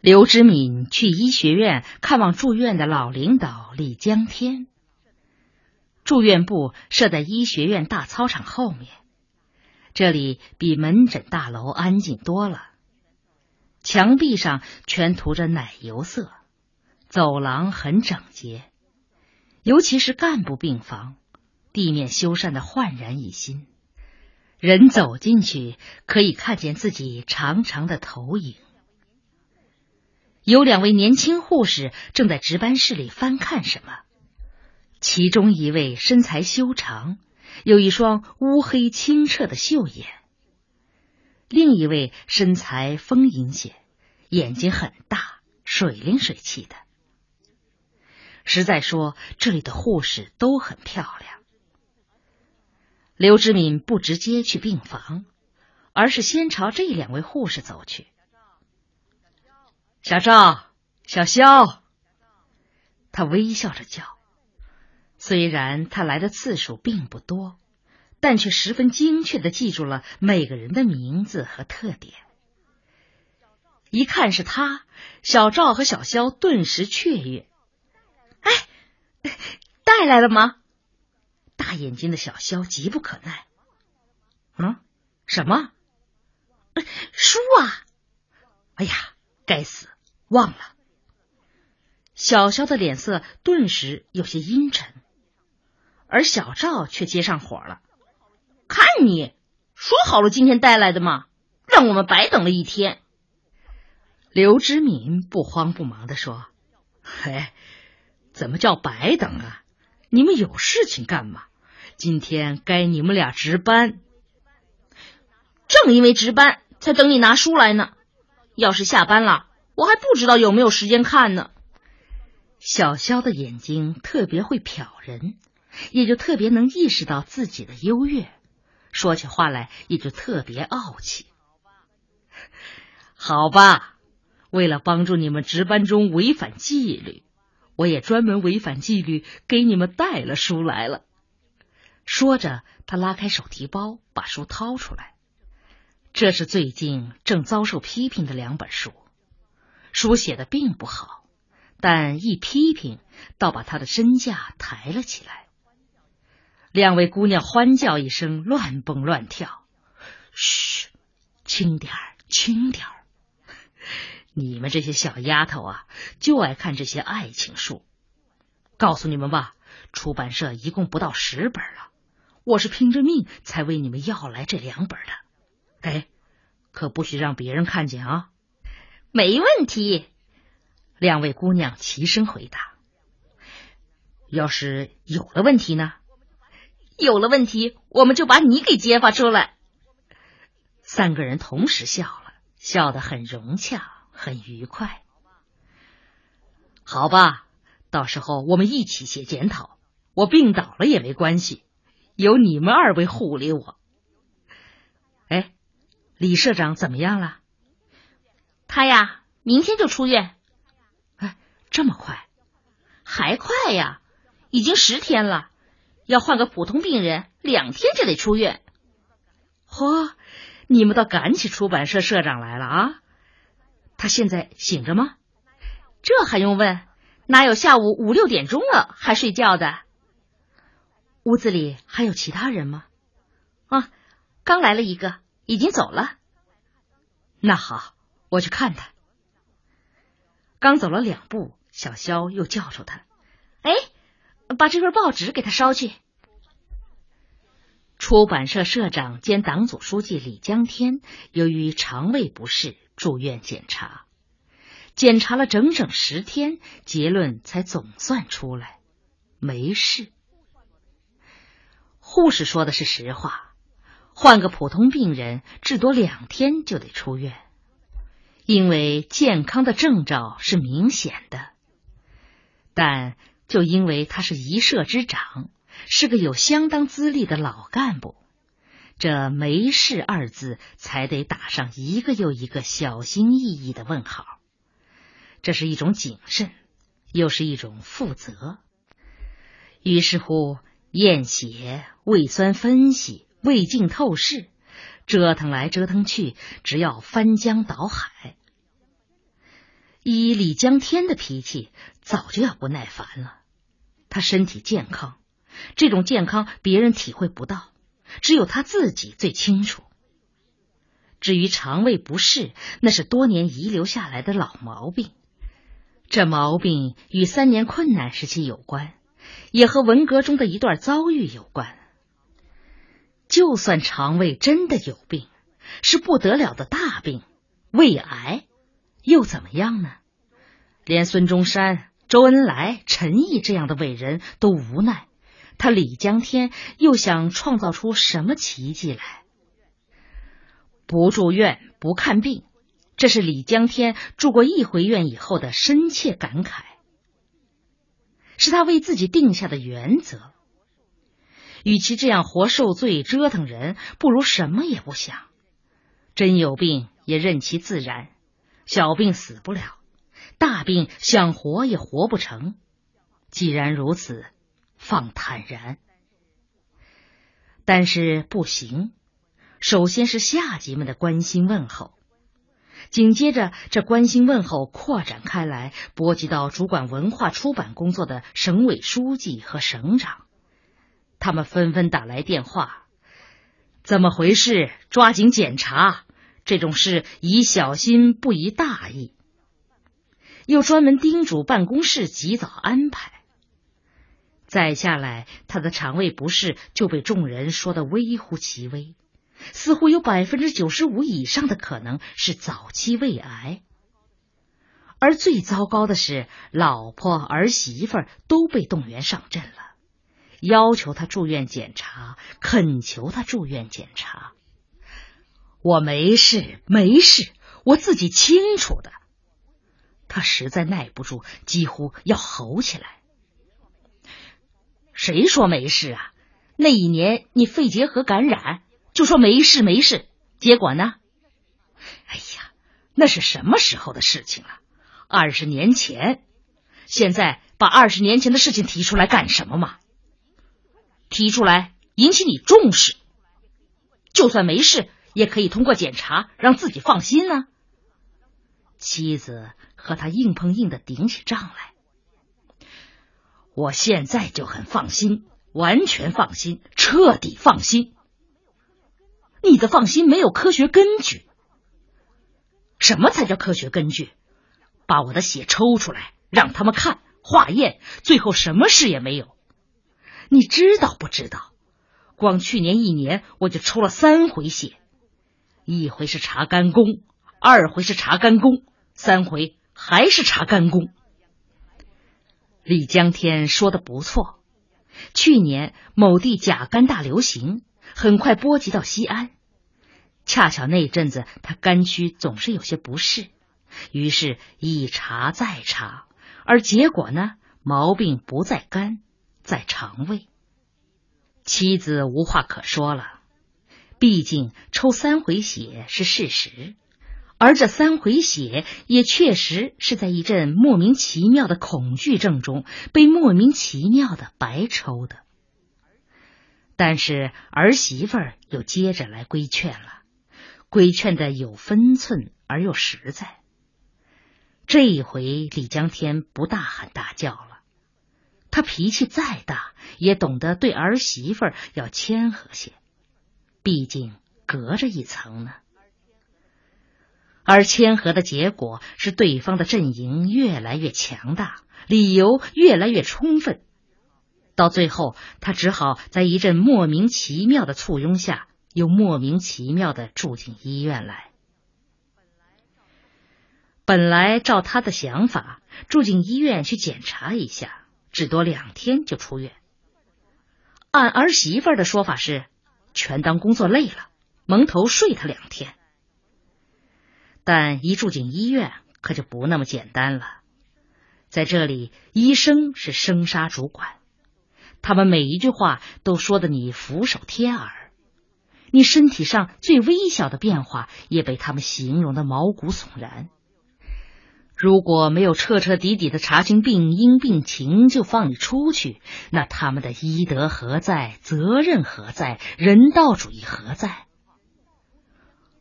刘知敏去医学院看望住院的老领导李江天。住院部设在医学院大操场后面，这里比门诊大楼安静多了。墙壁上全涂着奶油色，走廊很整洁，尤其是干部病房，地面修缮的焕然一新。人走进去，可以看见自己长长的投影。有两位年轻护士正在值班室里翻看什么，其中一位身材修长，有一双乌黑清澈的秀眼；另一位身材丰盈些，眼睛很大，水灵水气的。实在说，这里的护士都很漂亮。刘志敏不直接去病房，而是先朝这两位护士走去。小赵，小肖，他微笑着叫。虽然他来的次数并不多，但却十分精确的记住了每个人的名字和特点。一看是他，小赵和小肖顿时雀跃。哎，带来了吗？大眼睛的小肖急不可耐。嗯，什么？书啊！哎呀！该死，忘了。小肖的脸色顿时有些阴沉，而小赵却接上火了：“看你说好了今天带来的嘛，让我们白等了一天。”刘知敏不慌不忙的说：“嘿，怎么叫白等啊？你们有事情干嘛？今天该你们俩值班，正因为值班才等你拿书来呢。”要是下班了，我还不知道有没有时间看呢。小肖的眼睛特别会瞟人，也就特别能意识到自己的优越，说起话来也就特别傲气。好吧，为了帮助你们值班中违反纪律，我也专门违反纪律给你们带了书来了。说着，他拉开手提包，把书掏出来。这是最近正遭受批评的两本书，书写的并不好，但一批评倒把他的身价抬了起来。两位姑娘欢叫一声，乱蹦乱跳。嘘，轻点儿，轻点儿！你们这些小丫头啊，就爱看这些爱情书。告诉你们吧，出版社一共不到十本了，我是拼着命才为你们要来这两本的。哎，可不许让别人看见啊！没问题，两位姑娘齐声回答。要是有了问题呢？有了问题，我们就把你给揭发出来。三个人同时笑了，笑得很融洽，很愉快。好吧，到时候我们一起写检讨。我病倒了也没关系，有你们二位护理我。哎。李社长怎么样了？他呀，明天就出院。哎，这么快？还快呀！已经十天了。要换个普通病人，两天就得出院。嚯，你们倒赶起出版社社长来了啊！他现在醒着吗？这还用问？哪有下午五六点钟了还睡觉的？屋子里还有其他人吗？啊，刚来了一个。已经走了，那好，我去看他。刚走了两步，小肖又叫住他：“哎，把这份报纸给他捎去。”出版社社长兼党组书记李江天由于肠胃不适住院检查，检查了整整十天，结论才总算出来，没事。护士说的是实话。换个普通病人，至多两天就得出院，因为健康的征兆是明显的。但就因为他是一社之长，是个有相当资历的老干部，这“没事”二字才得打上一个又一个小心翼翼的问号。这是一种谨慎，又是一种负责。于是乎，验血、胃酸分析。胃镜透视，折腾来折腾去，只要翻江倒海。以李江天的脾气，早就要不耐烦了。他身体健康，这种健康别人体会不到，只有他自己最清楚。至于肠胃不适，那是多年遗留下来的老毛病。这毛病与三年困难时期有关，也和文革中的一段遭遇有关。就算肠胃真的有病，是不得了的大病，胃癌，又怎么样呢？连孙中山、周恩来、陈毅这样的伟人都无奈，他李江天又想创造出什么奇迹来？不住院，不看病，这是李江天住过一回院以后的深切感慨，是他为自己定下的原则。与其这样活受罪折腾人，不如什么也不想。真有病也任其自然，小病死不了，大病想活也活不成。既然如此，放坦然。但是不行，首先是下级们的关心问候，紧接着这关心问候扩展开来，波及到主管文化出版工作的省委书记和省长。他们纷纷打来电话，怎么回事？抓紧检查，这种事宜小心不宜大意。又专门叮嘱办公室及早安排。再下来，他的肠胃不适就被众人说得微乎其微，似乎有百分之九十五以上的可能是早期胃癌。而最糟糕的是，老婆儿媳妇都被动员上阵了。要求他住院检查，恳求他住院检查。我没事，没事，我自己清楚的。他实在耐不住，几乎要吼起来。谁说没事啊？那一年你肺结核感染，就说没事没事，结果呢？哎呀，那是什么时候的事情了？二十年前。现在把二十年前的事情提出来干什么嘛？提出来引起你重视，就算没事，也可以通过检查让自己放心呢。妻子和他硬碰硬的顶起仗来，我现在就很放心，完全放心，彻底放心。你的放心没有科学根据。什么才叫科学根据？把我的血抽出来让他们看化验，最后什么事也没有。你知道不知道？光去年一年我就抽了三回血，一回是查肝功，二回是查肝功，三回还是查肝功。李江天说的不错，去年某地甲肝大流行，很快波及到西安，恰巧那阵子他肝区总是有些不适，于是一查再查，而结果呢，毛病不在肝。在肠胃，妻子无话可说了。毕竟抽三回血是事实，而这三回血也确实是在一阵莫名其妙的恐惧症中被莫名其妙的白抽的。但是儿媳妇儿又接着来规劝了，规劝的有分寸而又实在。这一回李江天不大喊大叫了。他脾气再大，也懂得对儿媳妇要谦和些，毕竟隔着一层呢。而谦和的结果是，对方的阵营越来越强大，理由越来越充分，到最后，他只好在一阵莫名其妙的簇拥下，又莫名其妙的住进医院来。本来照他的想法，住进医院去检查一下。只多两天就出院。按儿媳妇的说法是，全当工作累了，蒙头睡他两天。但一住进医院，可就不那么简单了。在这里，医生是生杀主管，他们每一句话都说的你俯首贴耳，你身体上最微小的变化也被他们形容的毛骨悚然。如果没有彻彻底底的查清病因病情就放你出去，那他们的医德何在？责任何在？人道主义何在？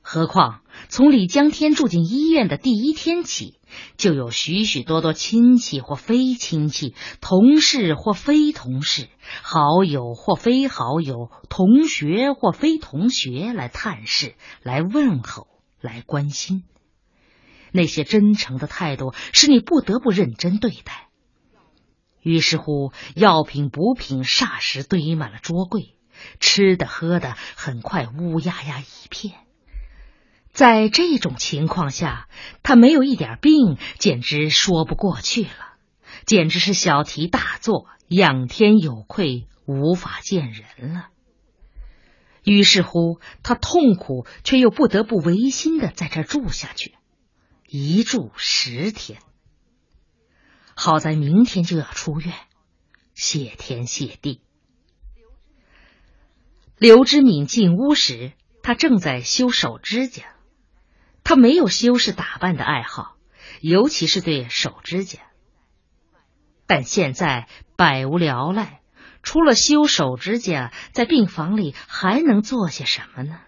何况从李江天住进医院的第一天起，就有许许多多亲戚或非亲戚、同事或非同事、好友或非好友、同学或非同学来探视、来问候、来关心。那些真诚的态度使你不得不认真对待。于是乎，药品补品霎时堆满了桌柜，吃的喝的很快乌压压一片。在这种情况下，他没有一点病，简直说不过去了，简直是小题大做，仰天有愧，无法见人了。于是乎，他痛苦却又不得不违心的在这住下去，一住十天。好在明天就要出院，谢天谢地。刘知敏进屋时，他正在修手指甲。他没有修饰打扮的爱好，尤其是对手指甲。但现在百无聊赖，除了修手指甲，在病房里还能做些什么呢？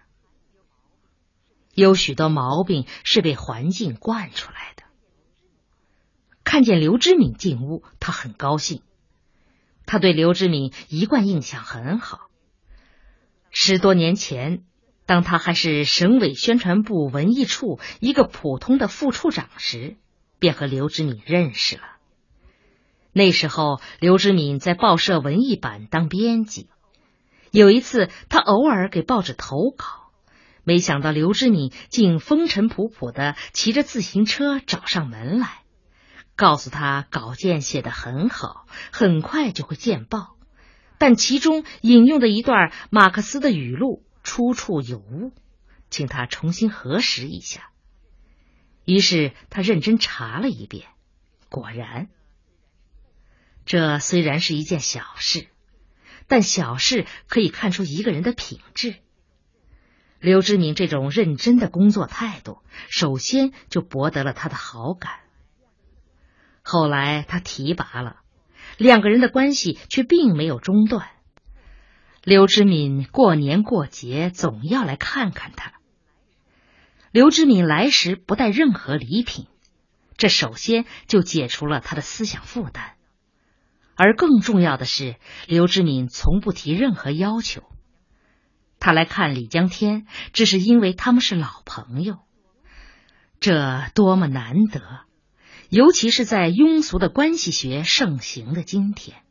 有许多毛病是被环境惯出来的。看见刘知敏进屋，他很高兴。他对刘知敏一贯印象很好。十多年前。当他还是省委宣传部文艺处一个普通的副处长时，便和刘知敏认识了。那时候，刘知敏在报社文艺版当编辑。有一次，他偶尔给报纸投稿，没想到刘知敏竟风尘仆仆的骑着自行车找上门来，告诉他稿件写得很好，很快就会见报，但其中引用的一段马克思的语录。出处有误，请他重新核实一下。于是他认真查了一遍，果然，这虽然是一件小事，但小事可以看出一个人的品质。刘志敏这种认真的工作态度，首先就博得了他的好感。后来他提拔了，两个人的关系却并没有中断。刘知敏过年过节总要来看看他。刘知敏来时不带任何礼品，这首先就解除了他的思想负担。而更重要的是，刘知敏从不提任何要求。他来看李江天，只是因为他们是老朋友。这多么难得，尤其是在庸俗的关系学盛行的今天。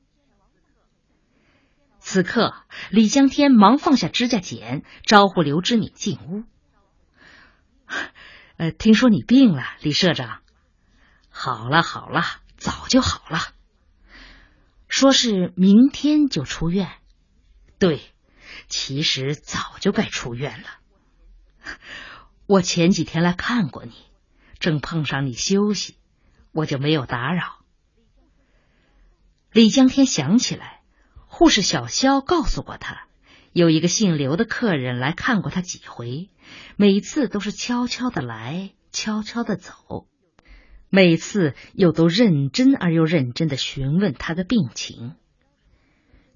此刻，李江天忙放下指甲剪，招呼刘知敏进屋。呃，听说你病了，李社长。好了好了，早就好了。说是明天就出院。对，其实早就该出院了。我前几天来看过你，正碰上你休息，我就没有打扰。李江天想起来。护士小肖告诉过他，有一个姓刘的客人来看过他几回，每次都是悄悄的来，悄悄的走，每次又都认真而又认真的询问他的病情。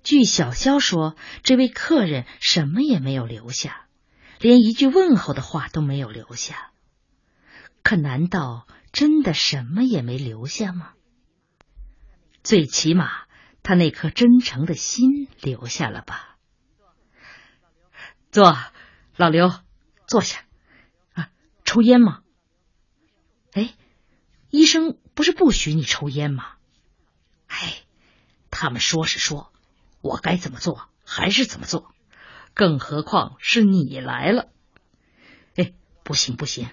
据小肖说，这位客人什么也没有留下，连一句问候的话都没有留下。可难道真的什么也没留下吗？最起码。他那颗真诚的心留下了吧？坐，老刘，坐下。啊，抽烟吗？哎，医生不是不许你抽烟吗？哎，他们说是说，我该怎么做还是怎么做，更何况是你来了。哎，不行不行，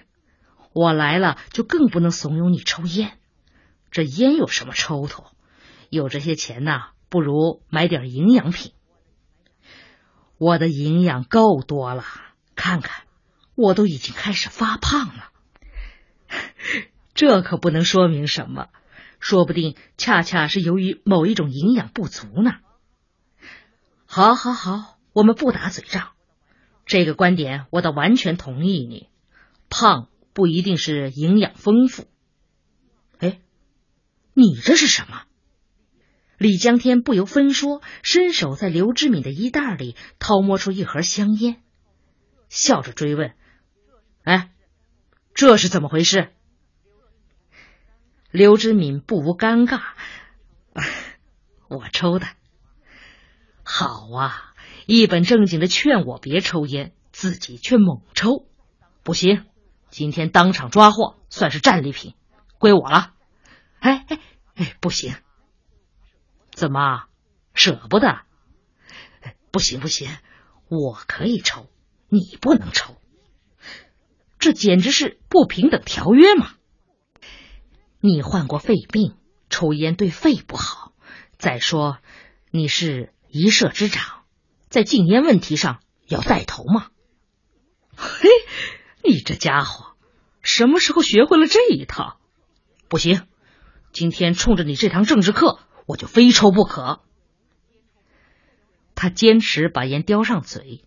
我来了就更不能怂恿你抽烟。这烟有什么抽头？有这些钱呐，不如买点营养品。我的营养够多了，看看，我都已经开始发胖了。这可不能说明什么，说不定恰恰是由于某一种营养不足呢。好，好，好，我们不打嘴仗。这个观点我倒完全同意你。胖不一定是营养丰富。哎，你这是什么？李江天不由分说，伸手在刘志敏的衣袋里掏摸出一盒香烟，笑着追问：“哎，这是怎么回事？刘知敏不无尴尬，我抽的。好啊，一本正经的劝我别抽烟，自己却猛抽，不行，今天当场抓获，算是战利品，归我了。哎哎哎，不行，怎么舍不得？不行不行，我可以抽，你不能抽，这简直是不平等条约嘛！你患过肺病，抽烟对肺不好。再说，你是一社之长，在禁烟问题上要带头嘛。嘿，你这家伙什么时候学会了这一套？不行，今天冲着你这堂政治课，我就非抽不可。他坚持把烟叼上嘴，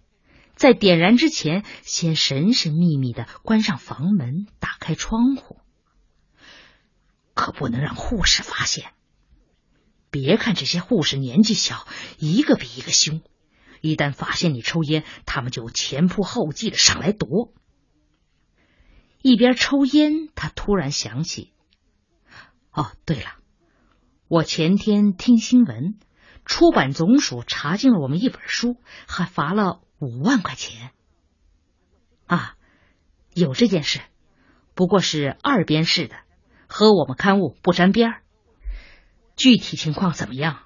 在点燃之前，先神神秘秘的关上房门，打开窗户。可不能让护士发现。别看这些护士年纪小，一个比一个凶，一旦发现你抽烟，他们就前仆后继的上来夺。一边抽烟，他突然想起：哦，对了，我前天听新闻，出版总署查禁了我们一本书，还罚了五万块钱。啊，有这件事，不过是二编式的。和我们刊物不沾边儿，具体情况怎么样？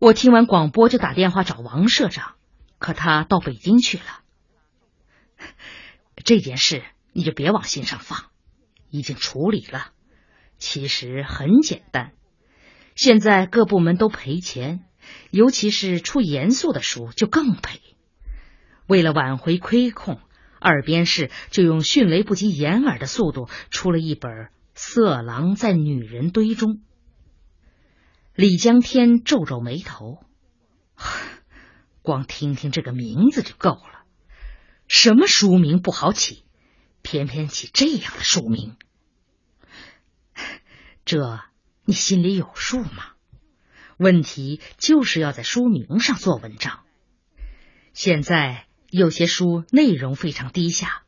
我听完广播就打电话找王社长，可他到北京去了。这件事你就别往心上放，已经处理了。其实很简单，现在各部门都赔钱，尤其是出严肃的书就更赔。为了挽回亏空，二编室就用迅雷不及掩耳的速度出了一本。色狼在女人堆中。李江天皱皱眉头，光听听这个名字就够了。什么书名不好起，偏偏起这样的书名，这你心里有数吗？问题就是要在书名上做文章。现在有些书内容非常低下，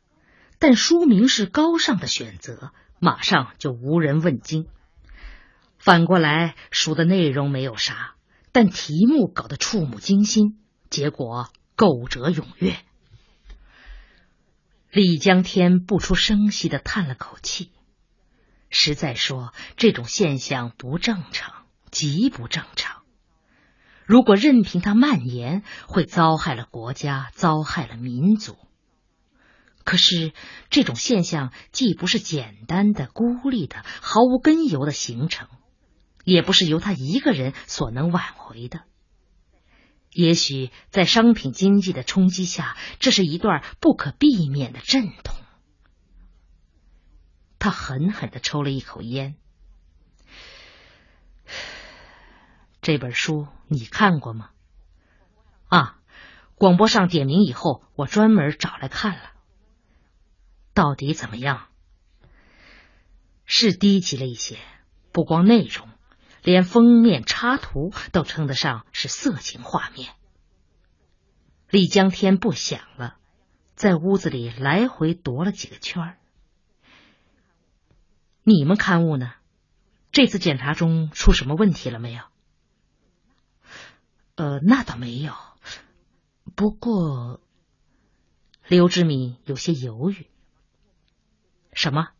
但书名是高尚的选择。马上就无人问津。反过来，书的内容没有啥，但题目搞得触目惊心，结果购者踊跃。李江天不出声息的叹了口气，实在说，这种现象不正常，极不正常。如果任凭它蔓延，会糟害了国家，糟害了民族。可是，这种现象既不是简单的、孤立的、毫无根由的形成，也不是由他一个人所能挽回的。也许在商品经济的冲击下，这是一段不可避免的阵痛。他狠狠的抽了一口烟。这本书你看过吗？啊，广播上点名以后，我专门找来看了。到底怎么样？是低级了一些，不光内容，连封面插图都称得上是色情画面。李江天不想了，在屋子里来回踱了几个圈儿。你们刊物呢？这次检查中出什么问题了没有？呃，那倒没有。不过，刘志敏有些犹豫。什么？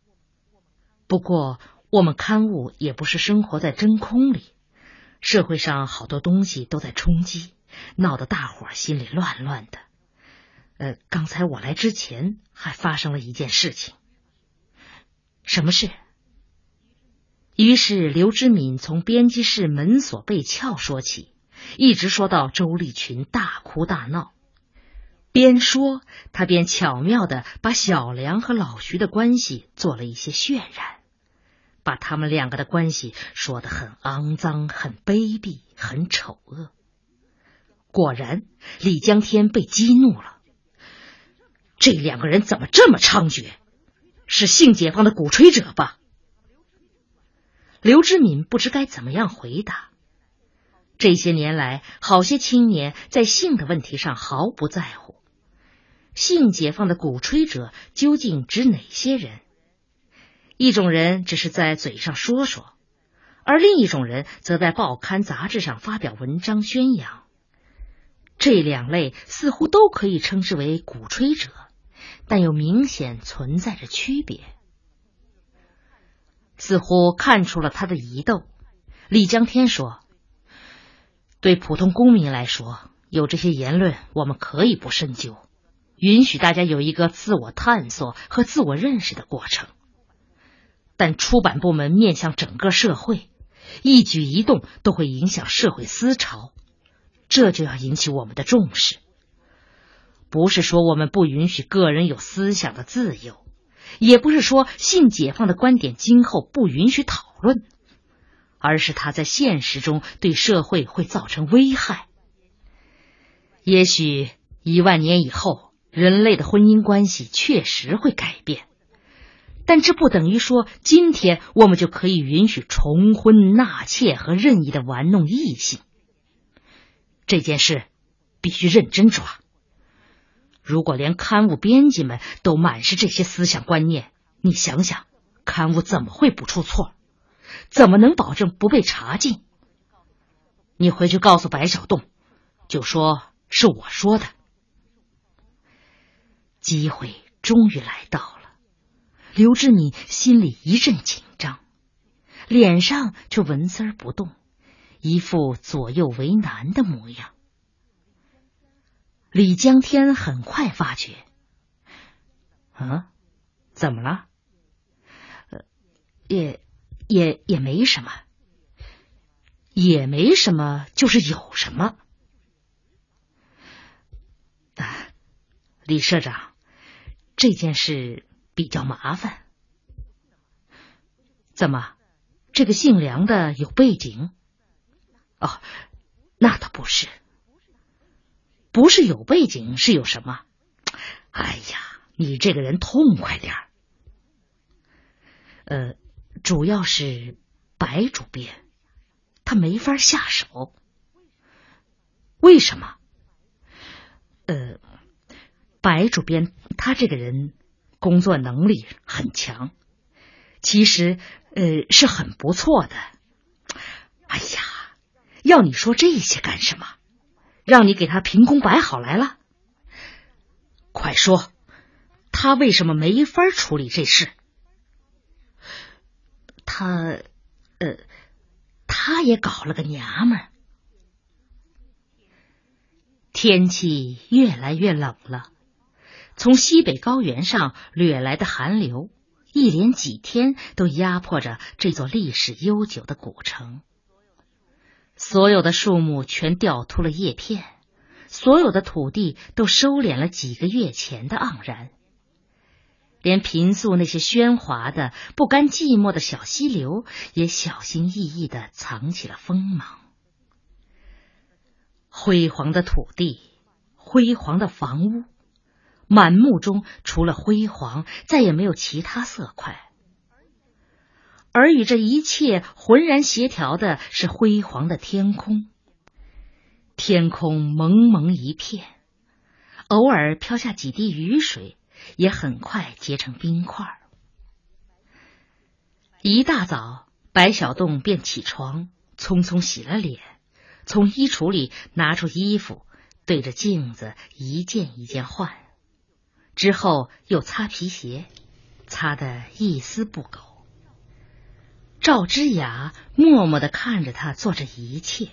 不过我们刊物也不是生活在真空里，社会上好多东西都在冲击，闹得大伙儿心里乱乱的。呃，刚才我来之前还发生了一件事情。什么事？于是刘知敏从编辑室门锁被撬说起，一直说到周立群大哭大闹。边说，他边巧妙的把小梁和老徐的关系做了一些渲染，把他们两个的关系说得很肮脏、很卑鄙、很丑恶。果然，李江天被激怒了。这两个人怎么这么猖獗？是性解放的鼓吹者吧？刘志敏不知该怎么样回答。这些年来，好些青年在性的问题上毫不在乎。性解放的鼓吹者究竟指哪些人？一种人只是在嘴上说说，而另一种人则在报刊杂志上发表文章宣扬。这两类似乎都可以称之为鼓吹者，但又明显存在着区别。似乎看出了他的疑窦，李江天说：“对普通公民来说，有这些言论，我们可以不深究，允许大家有一个自我探索和自我认识的过程。但出版部门面向整个社会，一举一动都会影响社会思潮，这就要引起我们的重视。不是说我们不允许个人有思想的自由。”也不是说性解放的观点今后不允许讨论，而是它在现实中对社会会造成危害。也许一万年以后，人类的婚姻关系确实会改变，但这不等于说今天我们就可以允许重婚纳妾和任意的玩弄异性。这件事必须认真抓。如果连刊物编辑们都满是这些思想观念，你想想，刊物怎么会不出错？怎么能保证不被查禁？你回去告诉白小洞，就说是我说的。机会终于来到了，刘志敏心里一阵紧张，脸上却纹丝儿不动，一副左右为难的模样。李江天很快发觉，啊，怎么了？呃，也也也没什么，也没什么，就是有什么。啊，李社长，这件事比较麻烦。怎么，这个姓梁的有背景？哦，那倒不是。不是有背景，是有什么？哎呀，你这个人痛快点儿。呃，主要是白主编，他没法下手。为什么？呃，白主编他这个人工作能力很强，其实呃是很不错的。哎呀，要你说这些干什么？让你给他凭空摆好来了，快说，他为什么没法处理这事？他，呃，他也搞了个娘们儿。天气越来越冷了，从西北高原上掠来的寒流，一连几天都压迫着这座历史悠久的古城。所有的树木全掉秃了叶片，所有的土地都收敛了几个月前的盎然，连平素那些喧哗的、不甘寂寞的小溪流也小心翼翼的藏起了锋芒。辉煌的土地，辉煌的房屋，满目中除了辉煌，再也没有其他色块。而与这一切浑然协调的是辉煌的天空，天空蒙蒙一片，偶尔飘下几滴雨水，也很快结成冰块。一大早，白小洞便起床，匆匆洗了脸，从衣橱里拿出衣服，对着镜子一件一件换，之后又擦皮鞋，擦得一丝不苟。赵之雅默默的看着他做这一切，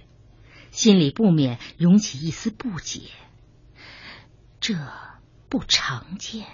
心里不免涌起一丝不解。这不常见。